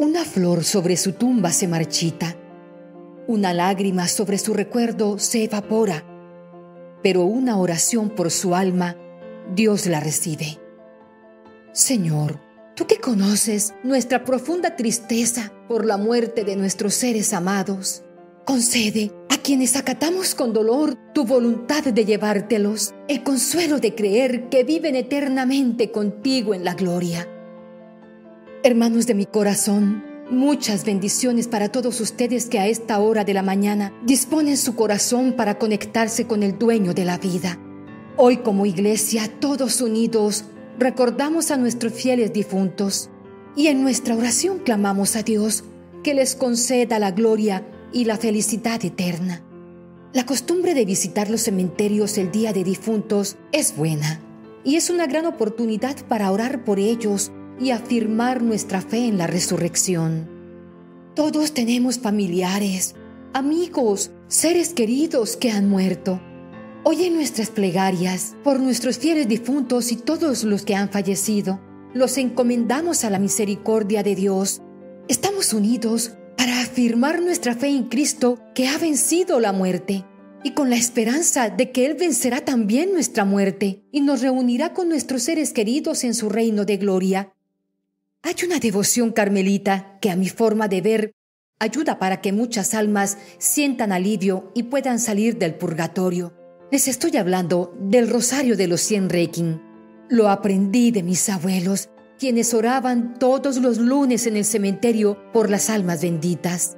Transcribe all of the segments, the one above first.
Una flor sobre su tumba se marchita, una lágrima sobre su recuerdo se evapora, pero una oración por su alma, Dios la recibe. Señor, tú que conoces nuestra profunda tristeza por la muerte de nuestros seres amados, concede a quienes acatamos con dolor tu voluntad de llevártelos el consuelo de creer que viven eternamente contigo en la gloria. Hermanos de mi corazón, muchas bendiciones para todos ustedes que a esta hora de la mañana disponen su corazón para conectarse con el dueño de la vida. Hoy como iglesia, todos unidos, recordamos a nuestros fieles difuntos y en nuestra oración clamamos a Dios que les conceda la gloria y la felicidad eterna. La costumbre de visitar los cementerios el día de difuntos es buena y es una gran oportunidad para orar por ellos y afirmar nuestra fe en la resurrección. Todos tenemos familiares, amigos, seres queridos que han muerto. Oye nuestras plegarias por nuestros fieles difuntos y todos los que han fallecido. Los encomendamos a la misericordia de Dios. Estamos unidos para afirmar nuestra fe en Cristo que ha vencido la muerte y con la esperanza de que Él vencerá también nuestra muerte y nos reunirá con nuestros seres queridos en su reino de gloria. Hay una devoción carmelita que a mi forma de ver ayuda para que muchas almas sientan alivio y puedan salir del purgatorio. Les estoy hablando del Rosario de los Cien Requiem. Lo aprendí de mis abuelos, quienes oraban todos los lunes en el cementerio por las almas benditas.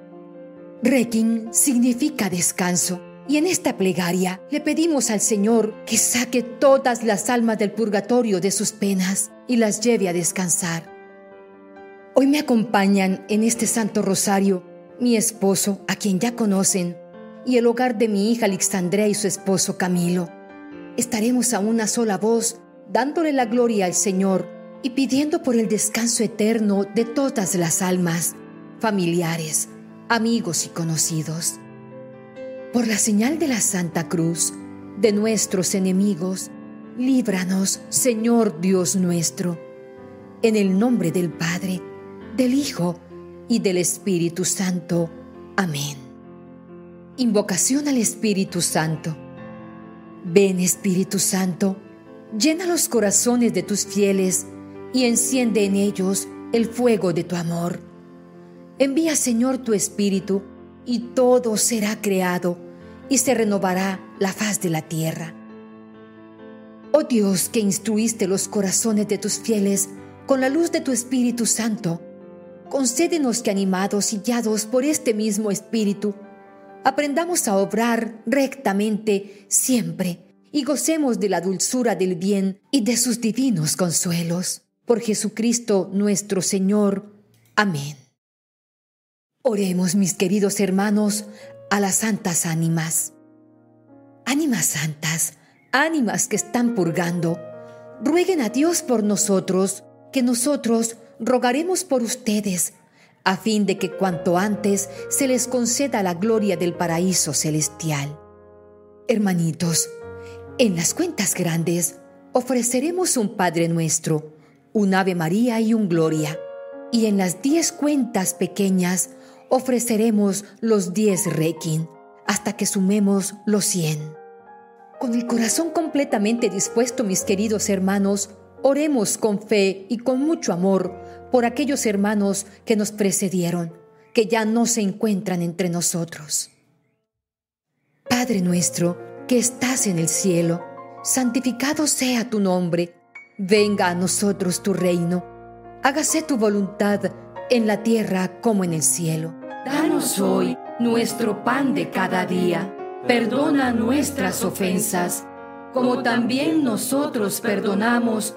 Requiem significa descanso, y en esta plegaria le pedimos al Señor que saque todas las almas del purgatorio de sus penas y las lleve a descansar. Hoy me acompañan en este Santo Rosario mi esposo, a quien ya conocen, y el hogar de mi hija Alexandrea y su esposo Camilo. Estaremos a una sola voz dándole la gloria al Señor y pidiendo por el descanso eterno de todas las almas, familiares, amigos y conocidos. Por la señal de la Santa Cruz, de nuestros enemigos, líbranos, Señor Dios nuestro, en el nombre del Padre, del Hijo y del Espíritu Santo. Amén. Invocación al Espíritu Santo. Ven Espíritu Santo, llena los corazones de tus fieles y enciende en ellos el fuego de tu amor. Envía Señor tu Espíritu y todo será creado y se renovará la faz de la tierra. Oh Dios que instruiste los corazones de tus fieles con la luz de tu Espíritu Santo, concédenos que animados y guiados por este mismo Espíritu, aprendamos a obrar rectamente siempre y gocemos de la dulzura del bien y de sus divinos consuelos. Por Jesucristo nuestro Señor. Amén. Oremos, mis queridos hermanos, a las santas ánimas. Ánimas santas, ánimas que están purgando, rueguen a Dios por nosotros, que nosotros rogaremos por ustedes, a fin de que cuanto antes se les conceda la gloria del paraíso celestial. Hermanitos, en las cuentas grandes ofreceremos un Padre nuestro, un Ave María y un Gloria, y en las diez cuentas pequeñas ofreceremos los diez Requiem, hasta que sumemos los cien. Con el corazón completamente dispuesto, mis queridos hermanos, Oremos con fe y con mucho amor por aquellos hermanos que nos precedieron, que ya no se encuentran entre nosotros. Padre nuestro, que estás en el cielo, santificado sea tu nombre, venga a nosotros tu reino, hágase tu voluntad en la tierra como en el cielo. Danos hoy nuestro pan de cada día, perdona nuestras ofensas, como también nosotros perdonamos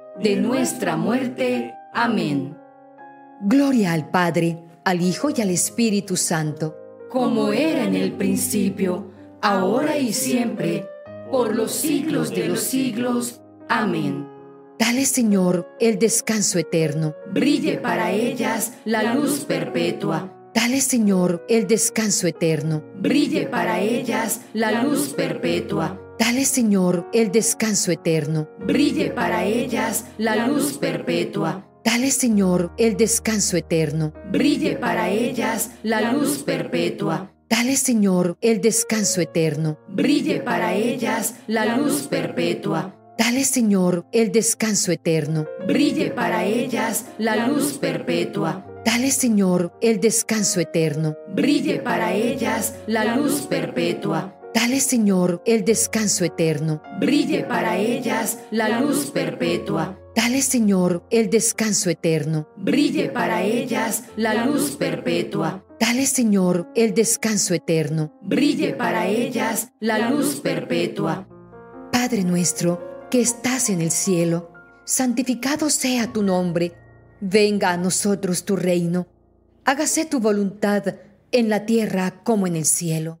de nuestra muerte. Amén. Gloria al Padre, al Hijo y al Espíritu Santo, como era en el principio, ahora y siempre, por los siglos de los siglos. Amén. Dale, Señor, el descanso eterno. Brille para ellas la luz perpetua. Dale, Señor, el descanso eterno. Brille para ellas la luz perpetua. Dale, Señor, el descanso eterno. Brille para ellas la luz perpetua. Dale, Señor, el descanso eterno. Brille para ellas la luz perpetua. Dale, Señor, el descanso eterno. Brille para ellas la luz perpetua. Dale, Señor, el descanso eterno. Brille para ellas la luz perpetua. Dale, Señor, el descanso eterno. Brille para ellas la luz perpetua. Dale, Señor, el descanso eterno. Brille para ellas la luz perpetua. Dale, Señor, el descanso eterno. Brille para ellas la luz perpetua. Dale, Señor, el descanso eterno. Brille para ellas la luz perpetua. Padre nuestro, que estás en el cielo, santificado sea tu nombre. Venga a nosotros tu reino. Hágase tu voluntad en la tierra como en el cielo.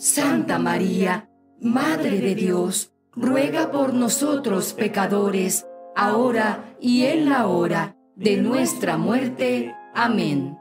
Santa María, Madre de Dios, ruega por nosotros pecadores, ahora y en la hora de nuestra muerte. Amén.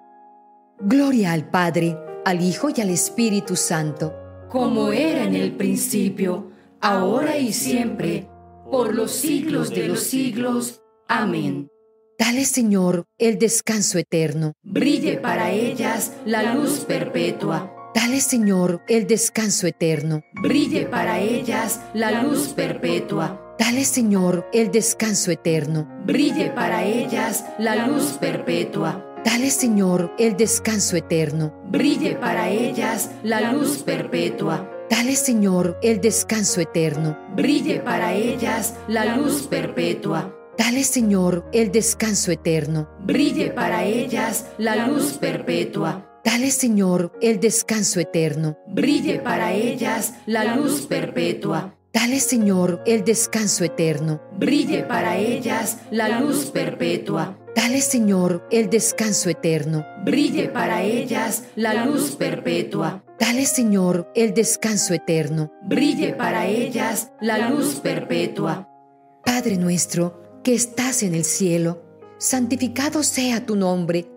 Gloria al Padre, al Hijo y al Espíritu Santo, como era en el principio, ahora y siempre, por los siglos de los siglos. Amén. Dale, Señor, el descanso eterno. Brille para ellas la luz perpetua. Dale, Señor, el descanso eterno. Brille para ellas la luz perpetua. Dale, Señor, el descanso eterno. Brille para ellas la luz perpetua. Dale, Señor, el descanso eterno. Brille para ellas la luz perpetua. Dale, Señor, el descanso eterno. Brille para ellas la luz perpetua. Dale, Señor, el descanso eterno. Brille para ellas la luz perpetua. Dale, Señor, el descanso eterno. Brille para ellas la luz perpetua. Dale, Señor, el descanso eterno. Brille para ellas la luz perpetua. Dale, Señor, el descanso eterno. Brille para ellas la luz perpetua. Dale, Señor, el descanso eterno. Brille para ellas la luz perpetua. Padre nuestro, que estás en el cielo, santificado sea tu nombre.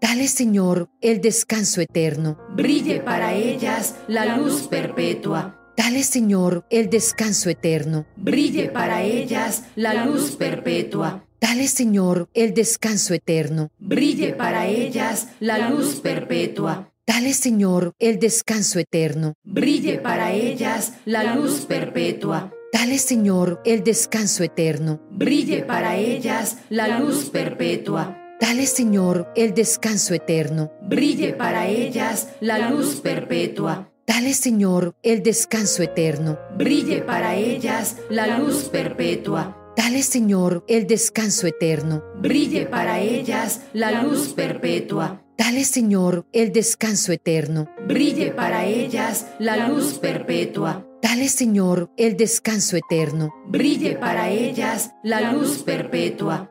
Dale, Señor, el descanso eterno. Brille para ellas la luz perpetua Dale, Señor, el descanso eterno. Brille para ellas la luz perpetua. Dale, Señor, el descanso eterno. Brille para ellas la luz perpetua. Dale, Señor, el descanso eterno. Brille para ellas la luz perpetua. Dale, Señor, el descanso eterno. Brille para ellas la luz perpetua. Dale, Señor, el descanso eterno. Brille para ellas la luz perpetua. Dale, Señor, el descanso eterno. Brille para ellas la luz perpetua. Dale, Señor, el descanso eterno. Brille para ellas la luz perpetua. Dale, Señor, el descanso eterno. Brille para ellas la luz perpetua. Dale, Señor, el descanso eterno. Brille para ellas la luz perpetua.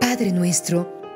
Padre nuestro,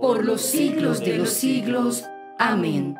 por los siglos de los siglos. Amén.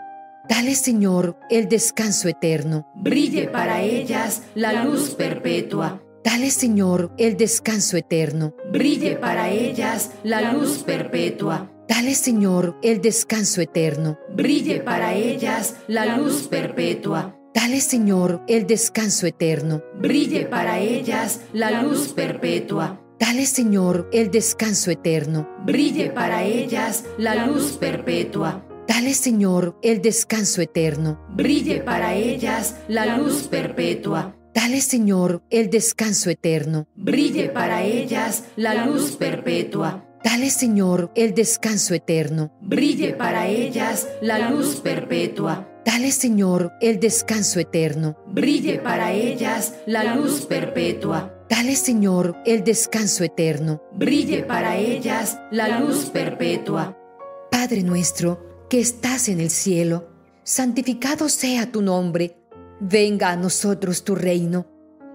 Dale, Señor, el descanso eterno. Brille para ellas la luz perpetua. Dale, Señor, el descanso eterno. Brille para ellas la luz perpetua. Dale, Señor, el descanso eterno. Brille para ellas la luz perpetua. Dale, Señor, el descanso eterno. Brille para ellas la luz perpetua. Dale, Señor, el descanso eterno. Brille para ellas la luz perpetua. Dale, Señor, el descanso eterno. Brille para ellas la luz perpetua. Dale, Señor, el descanso eterno. Brille para ellas la luz perpetua. Dale, Señor, el descanso eterno. Brille para ellas la luz perpetua. Dale, Señor, el descanso eterno. Brille para ellas la luz perpetua. Dale, Señor, el descanso eterno. Brille para ellas la luz perpetua. Padre nuestro, que estás en el cielo, santificado sea tu nombre. Venga a nosotros tu reino.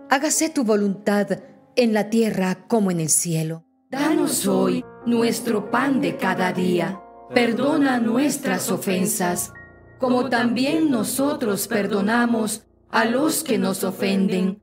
Hágase tu voluntad en la tierra como en el cielo. Danos hoy nuestro pan de cada día. Perdona nuestras ofensas, como también nosotros perdonamos a los que nos ofenden.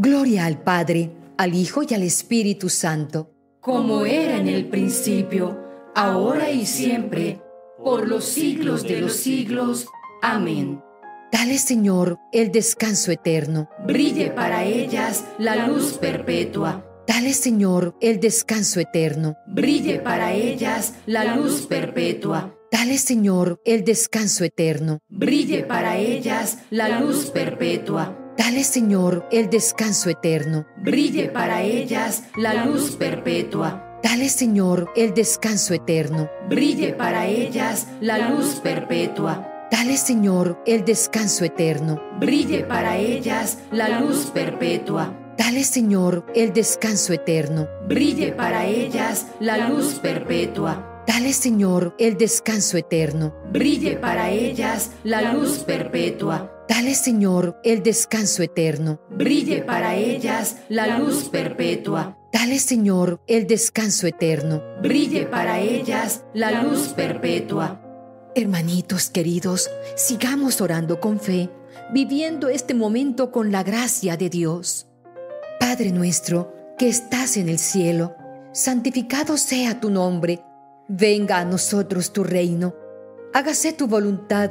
Gloria al Padre, al Hijo y al Espíritu Santo, como era en el principio, ahora y siempre, por los siglos de los siglos. Amén. Dale, Señor, el descanso eterno. Brille para ellas la luz perpetua. Dale, Señor, el descanso eterno. Brille para ellas la luz perpetua. Dale, Señor, el descanso eterno. Brille para ellas la luz perpetua. Dale, Señor, el descanso eterno. Brille para ellas la luz perpetua. Dale, Señor, el descanso eterno. Brille para ellas la luz perpetua. Dale, Señor, el descanso eterno. Brille para ellas la luz perpetua. Dale, Señor, el descanso eterno. Brille para ellas la luz perpetua. Dale, Señor, el descanso eterno. Brille para ellas la luz perpetua. Dale, Señor, el descanso eterno. Brille para ellas la luz perpetua. Dale, Señor, el descanso eterno. Brille para ellas la luz perpetua. Hermanitos queridos, sigamos orando con fe, viviendo este momento con la gracia de Dios. Padre nuestro, que estás en el cielo, santificado sea tu nombre, venga a nosotros tu reino, hágase tu voluntad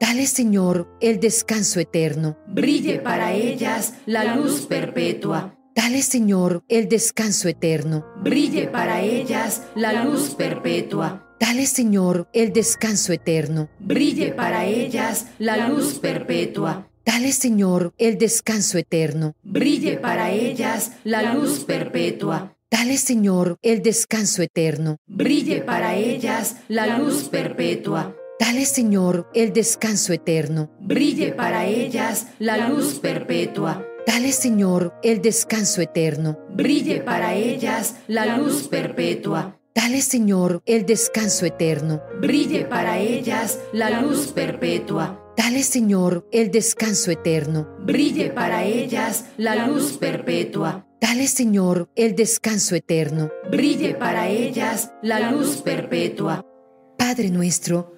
Dale, Señor, el descanso eterno. Brille para ellas la luz perpetua. Dale, Señor, el descanso eterno. Brille para ellas la luz perpetua. Dale, Señor, el descanso eterno. Brille para ellas la luz perpetua. Dale, Señor, el descanso eterno. Brille para ellas la luz perpetua. Dale, Señor, el descanso eterno. Brille para ellas la luz perpetua. Dale, Señor, el descanso eterno. Brille para ellas la luz perpetua. Dale, Señor, el descanso eterno. Brille para ellas la luz perpetua. Dale, Señor, el descanso eterno. Brille para ellas la luz perpetua. Dale, Señor, el descanso eterno. Brille para ellas la luz perpetua. Dale, Señor, el descanso eterno. Brille para ellas la luz perpetua. Padre nuestro,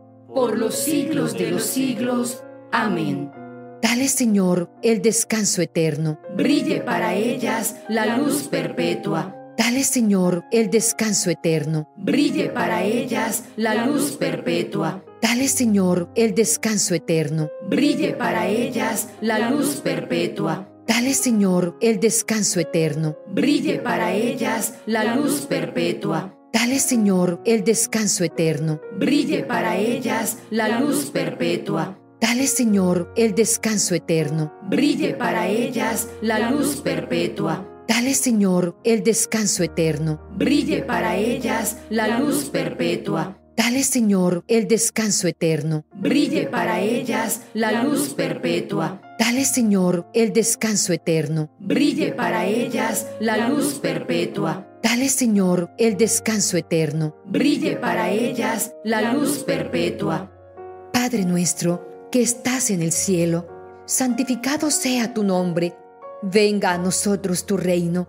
por los siglos de los siglos. Amén. Dale, Señor, el descanso eterno. Brille para ellas la luz perpetua. Dale, Señor, el descanso eterno. Brille para ellas la luz perpetua. Dale, Señor, el descanso eterno. Brille para ellas la luz perpetua. Dale, Señor, el descanso eterno. Brille para ellas la luz perpetua. Dale, Señor, el descanso eterno. Brille para ellas la luz perpetua. Dale, Señor, el descanso eterno. Brille para ellas la luz perpetua. Dale, Señor, el descanso eterno. Brille para ellas la luz perpetua. Dale, Señor, el descanso eterno. Brille para ellas la luz perpetua. Dale, Señor, el descanso eterno. Brille para ellas la luz perpetua. Dale, Señor, el descanso eterno. Brille para ellas la luz perpetua. Padre nuestro, que estás en el cielo, santificado sea tu nombre. Venga a nosotros tu reino.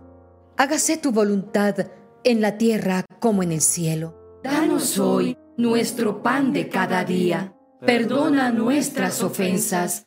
Hágase tu voluntad en la tierra como en el cielo. Danos hoy nuestro pan de cada día. Perdona nuestras ofensas,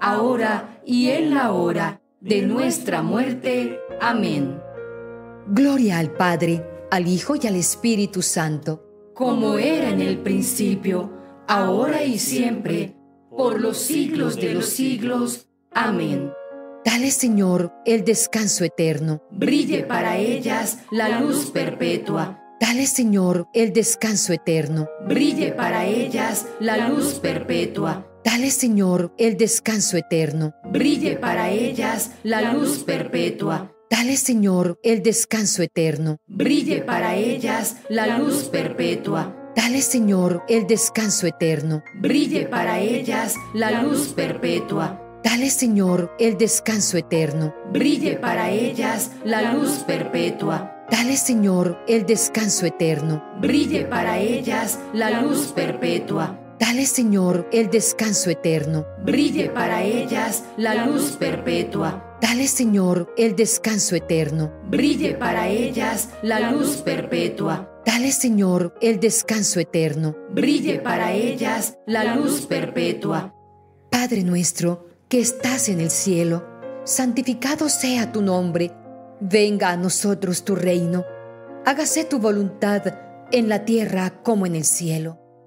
ahora y en la hora de nuestra muerte. Amén. Gloria al Padre, al Hijo y al Espíritu Santo, como era en el principio, ahora y siempre, por los siglos de los siglos. Amén. Dale, Señor, el descanso eterno. Brille para ellas la luz perpetua. Dale, Señor, el descanso eterno. Brille para ellas la luz perpetua. Dale, Señor, el descanso eterno. Brille para ellas la luz perpetua. Dale, Señor, el descanso eterno. Brille para ellas la luz perpetua. Dale, Señor, el descanso eterno. Brille para ellas la luz perpetua. Dale, Señor, el descanso eterno. Brille para ellas la luz perpetua. Dale, Señor, el descanso eterno. Brille para ellas la luz perpetua. Dale, Señor, el descanso eterno. Brille para ellas la luz perpetua. Dale, Señor, el descanso eterno. Brille para ellas la luz perpetua. Dale, Señor, el descanso eterno. Brille para ellas la luz perpetua. Padre nuestro, que estás en el cielo, santificado sea tu nombre, venga a nosotros tu reino, hágase tu voluntad en la tierra como en el cielo.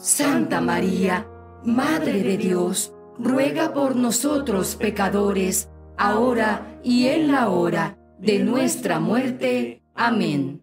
Santa María, Madre de Dios, ruega por nosotros pecadores, ahora y en la hora de nuestra muerte. Amén.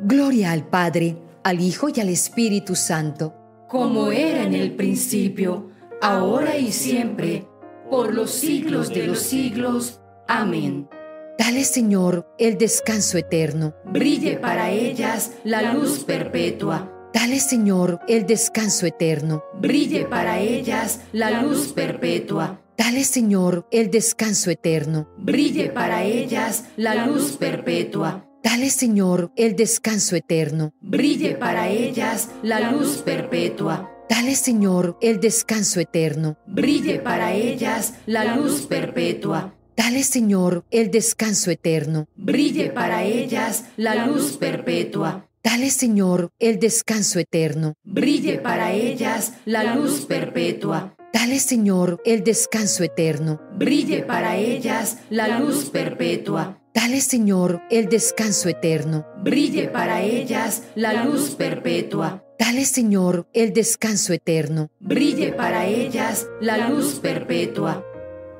Gloria al Padre, al Hijo y al Espíritu Santo, como era en el principio, ahora y siempre, por los siglos de los siglos. Amén. Dale, Señor, el descanso eterno. Brille para ellas la luz perpetua. Dale, Señor, el descanso eterno. Brille para ellas la luz perpetua. Dale, Señor, el descanso eterno. Brille para ellas la luz perpetua. Dale, Señor, el descanso eterno. Brille para ellas la luz perpetua. Dale, Señor, el descanso eterno. Brille para ellas la luz perpetua. Dale, Señor, el descanso eterno. Brille para ellas la luz perpetua. Dale, Señor, el descanso eterno. Brille para ellas la luz perpetua. Dale, Señor, el descanso eterno. Brille para ellas la luz perpetua. Dale, Señor, el descanso eterno. Brille para ellas la luz perpetua. Dale, Señor, el descanso eterno. Brille para ellas la luz perpetua.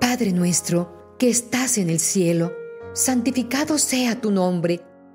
Padre nuestro, que estás en el cielo, santificado sea tu nombre.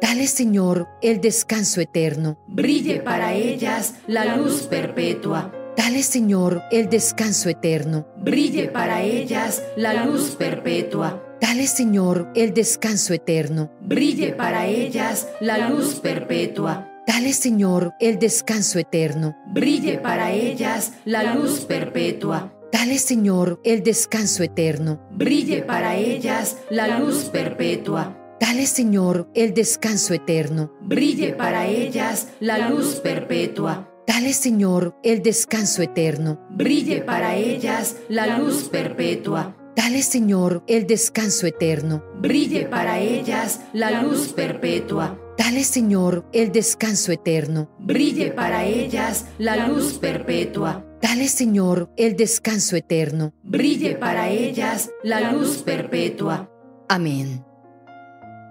Dale, Señor, el descanso eterno. Brille para ellas la luz perpetua. Dale, Señor, el descanso eterno. Brille para ellas la luz perpetua. Dale, Señor, el descanso eterno. Brille para ellas la luz perpetua. Dale, Señor, el descanso eterno. Brille para ellas la luz perpetua. Dale, Señor, el descanso eterno. Brille para ellas la luz perpetua. Dale, Señor, el descanso eterno. Brille para ellas la luz perpetua. Dale, Señor, el descanso eterno. Brille para ellas la luz perpetua. Dale, Señor, el descanso eterno. Brille para ellas la luz perpetua. Dale, Señor, el descanso eterno. Brille para ellas la luz perpetua. Dale, Señor, el descanso eterno. Brille para ellas la luz perpetua. Amén.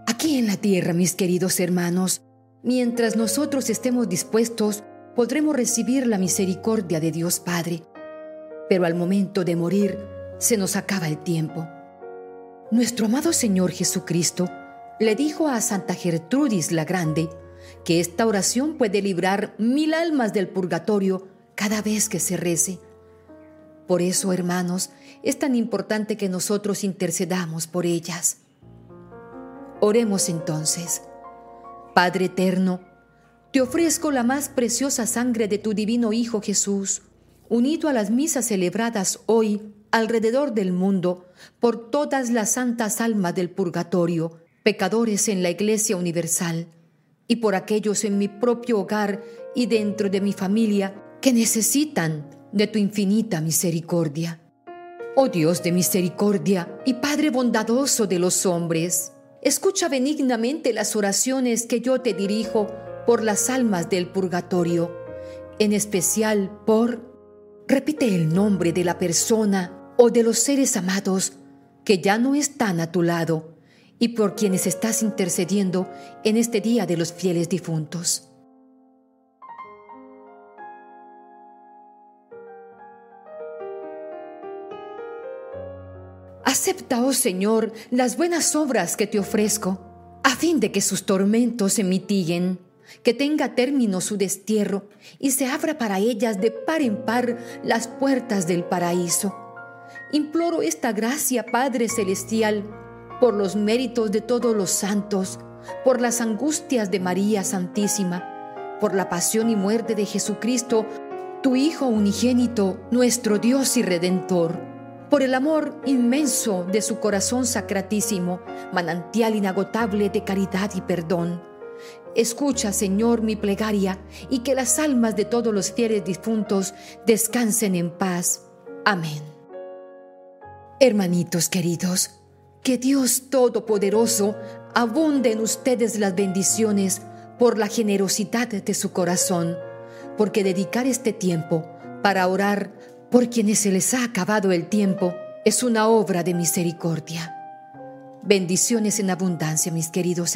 Aquí en la tierra, mis queridos hermanos, mientras nosotros estemos dispuestos, podremos recibir la misericordia de Dios Padre. Pero al momento de morir, se nos acaba el tiempo. Nuestro amado Señor Jesucristo le dijo a Santa Gertrudis la Grande que esta oración puede librar mil almas del purgatorio cada vez que se rece. Por eso, hermanos, es tan importante que nosotros intercedamos por ellas. Oremos entonces. Padre eterno, te ofrezco la más preciosa sangre de tu divino Hijo Jesús, unido a las misas celebradas hoy alrededor del mundo por todas las santas almas del purgatorio, pecadores en la Iglesia Universal, y por aquellos en mi propio hogar y dentro de mi familia que necesitan de tu infinita misericordia. Oh Dios de misericordia y Padre bondadoso de los hombres, escucha benignamente las oraciones que yo te dirijo por las almas del purgatorio, en especial por... Repite el nombre de la persona o de los seres amados que ya no están a tu lado y por quienes estás intercediendo en este día de los fieles difuntos. Acepta, oh Señor, las buenas obras que te ofrezco, a fin de que sus tormentos se mitiguen, que tenga término su destierro y se abra para ellas de par en par las puertas del paraíso. Imploro esta gracia, Padre Celestial, por los méritos de todos los santos, por las angustias de María Santísima, por la pasión y muerte de Jesucristo, tu Hijo unigénito, nuestro Dios y Redentor, por el amor inmenso de su corazón sacratísimo, manantial inagotable de caridad y perdón. Escucha, Señor, mi plegaria y que las almas de todos los fieles difuntos descansen en paz. Amén. Hermanitos queridos, que Dios Todopoderoso abunde en ustedes las bendiciones por la generosidad de su corazón, porque dedicar este tiempo para orar por quienes se les ha acabado el tiempo es una obra de misericordia. Bendiciones en abundancia, mis queridos